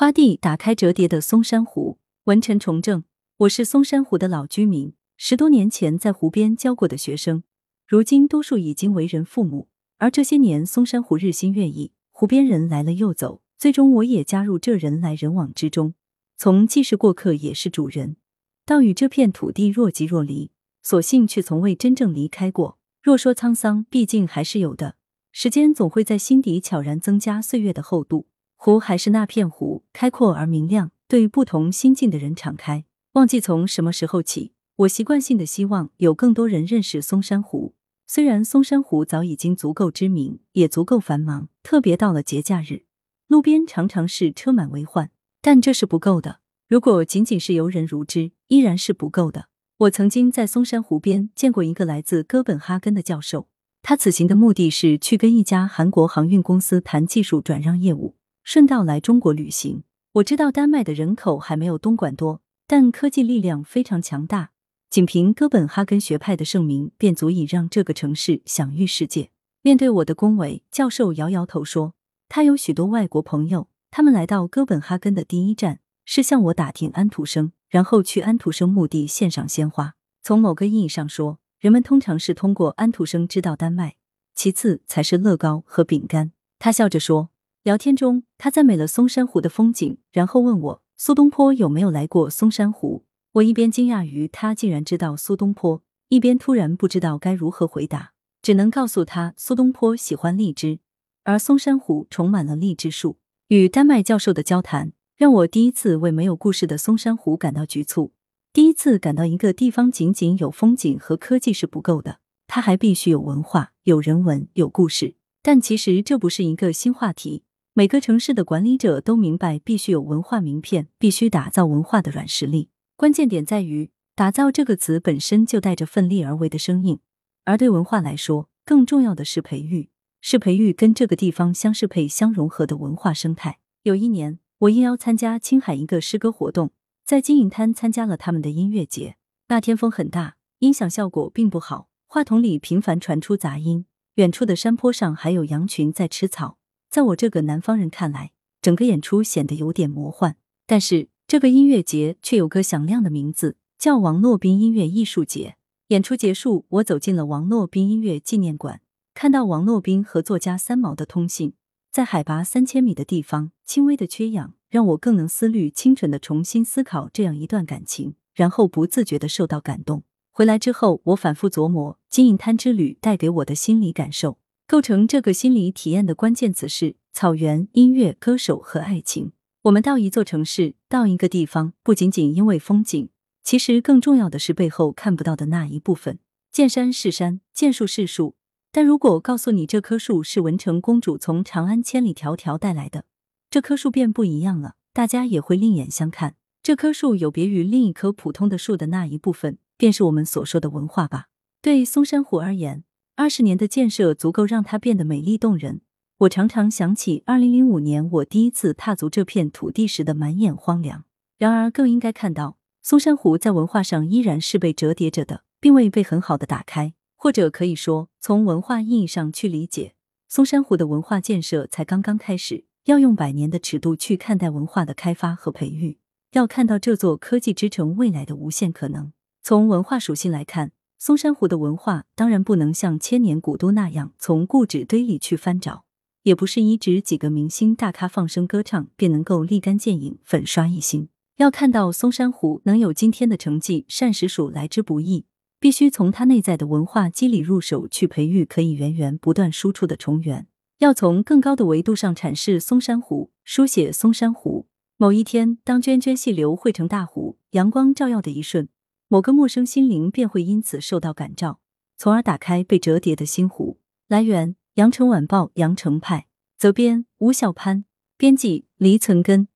花地打开折叠的松山湖，文臣重政。我是松山湖的老居民，十多年前在湖边教过的学生，如今多数已经为人父母。而这些年，松山湖日新月异，湖边人来了又走，最终我也加入这人来人往之中，从既是过客也是主人，到与这片土地若即若离，所幸却从未真正离开过。若说沧桑，毕竟还是有的。时间总会在心底悄然增加岁月的厚度。湖还是那片湖，开阔而明亮，对不同心境的人敞开。忘记从什么时候起，我习惯性的希望有更多人认识松山湖。虽然松山湖早已经足够知名，也足够繁忙，特别到了节假日，路边常常是车满为患。但这是不够的。如果仅仅是游人如织，依然是不够的。我曾经在松山湖边见过一个来自哥本哈根的教授，他此行的目的是去跟一家韩国航运公司谈技术转让业务。顺道来中国旅行。我知道丹麦的人口还没有东莞多，但科技力量非常强大。仅凭哥本哈根学派的盛名，便足以让这个城市享誉世界。面对我的恭维，教授摇摇头说：“他有许多外国朋友，他们来到哥本哈根的第一站是向我打听安徒生，然后去安徒生墓地献上鲜花。从某个意义上说，人们通常是通过安徒生知道丹麦，其次才是乐高和饼干。”他笑着说。聊天中，他赞美了松山湖的风景，然后问我苏东坡有没有来过松山湖。我一边惊讶于他竟然知道苏东坡，一边突然不知道该如何回答，只能告诉他苏东坡喜欢荔枝，而松山湖充满了荔枝树。与丹麦教授的交谈，让我第一次为没有故事的松山湖感到局促，第一次感到一个地方仅仅有风景和科技是不够的，它还必须有文化、有人文、有故事。但其实这不是一个新话题。每个城市的管理者都明白，必须有文化名片，必须打造文化的软实力。关键点在于“打造”这个词本身就带着奋力而为的生硬，而对文化来说，更重要的是培育，是培育跟这个地方相适配、相融合的文化生态。有一年，我应邀参加青海一个诗歌活动，在金银滩参加了他们的音乐节。那天风很大，音响效果并不好，话筒里频繁传出杂音，远处的山坡上还有羊群在吃草。在我这个南方人看来，整个演出显得有点魔幻。但是这个音乐节却有个响亮的名字，叫王洛宾音乐艺术节。演出结束，我走进了王洛宾音乐纪念馆，看到王洛宾和作家三毛的通信，在海拔三千米的地方，轻微的缺氧让我更能思虑、清纯的重新思考这样一段感情，然后不自觉的受到感动。回来之后，我反复琢磨金银滩之旅带给我的心理感受。构成这个心理体验的关键词是草原、音乐、歌手和爱情。我们到一座城市，到一个地方，不仅仅因为风景，其实更重要的是背后看不到的那一部分。见山是山，见树是树，但如果告诉你这棵树是文成公主从长安千里迢迢带来的，这棵树便不一样了，大家也会另眼相看。这棵树有别于另一棵普通的树的那一部分，便是我们所说的文化吧。对松山湖而言。二十年的建设足够让它变得美丽动人。我常常想起二零零五年我第一次踏足这片土地时的满眼荒凉。然而，更应该看到松山湖在文化上依然是被折叠着的，并未被很好的打开。或者可以说，从文化意义上去理解，松山湖的文化建设才刚刚开始。要用百年的尺度去看待文化的开发和培育，要看到这座科技之城未来的无限可能。从文化属性来看。松山湖的文化当然不能像千年古都那样从故纸堆里去翻找，也不是一指几个明星大咖放声歌唱便能够立竿见影、粉刷一新。要看到松山湖能有今天的成绩，善实属来之不易，必须从它内在的文化机理入手去培育，可以源源不断输出的重源。要从更高的维度上阐释松山湖，书写松山湖。某一天，当涓涓细流汇成大湖，阳光照耀的一瞬。某个陌生心灵便会因此受到感召，从而打开被折叠的心湖。来源：羊城晚报羊城派，责编：吴小潘，编辑：黎存根。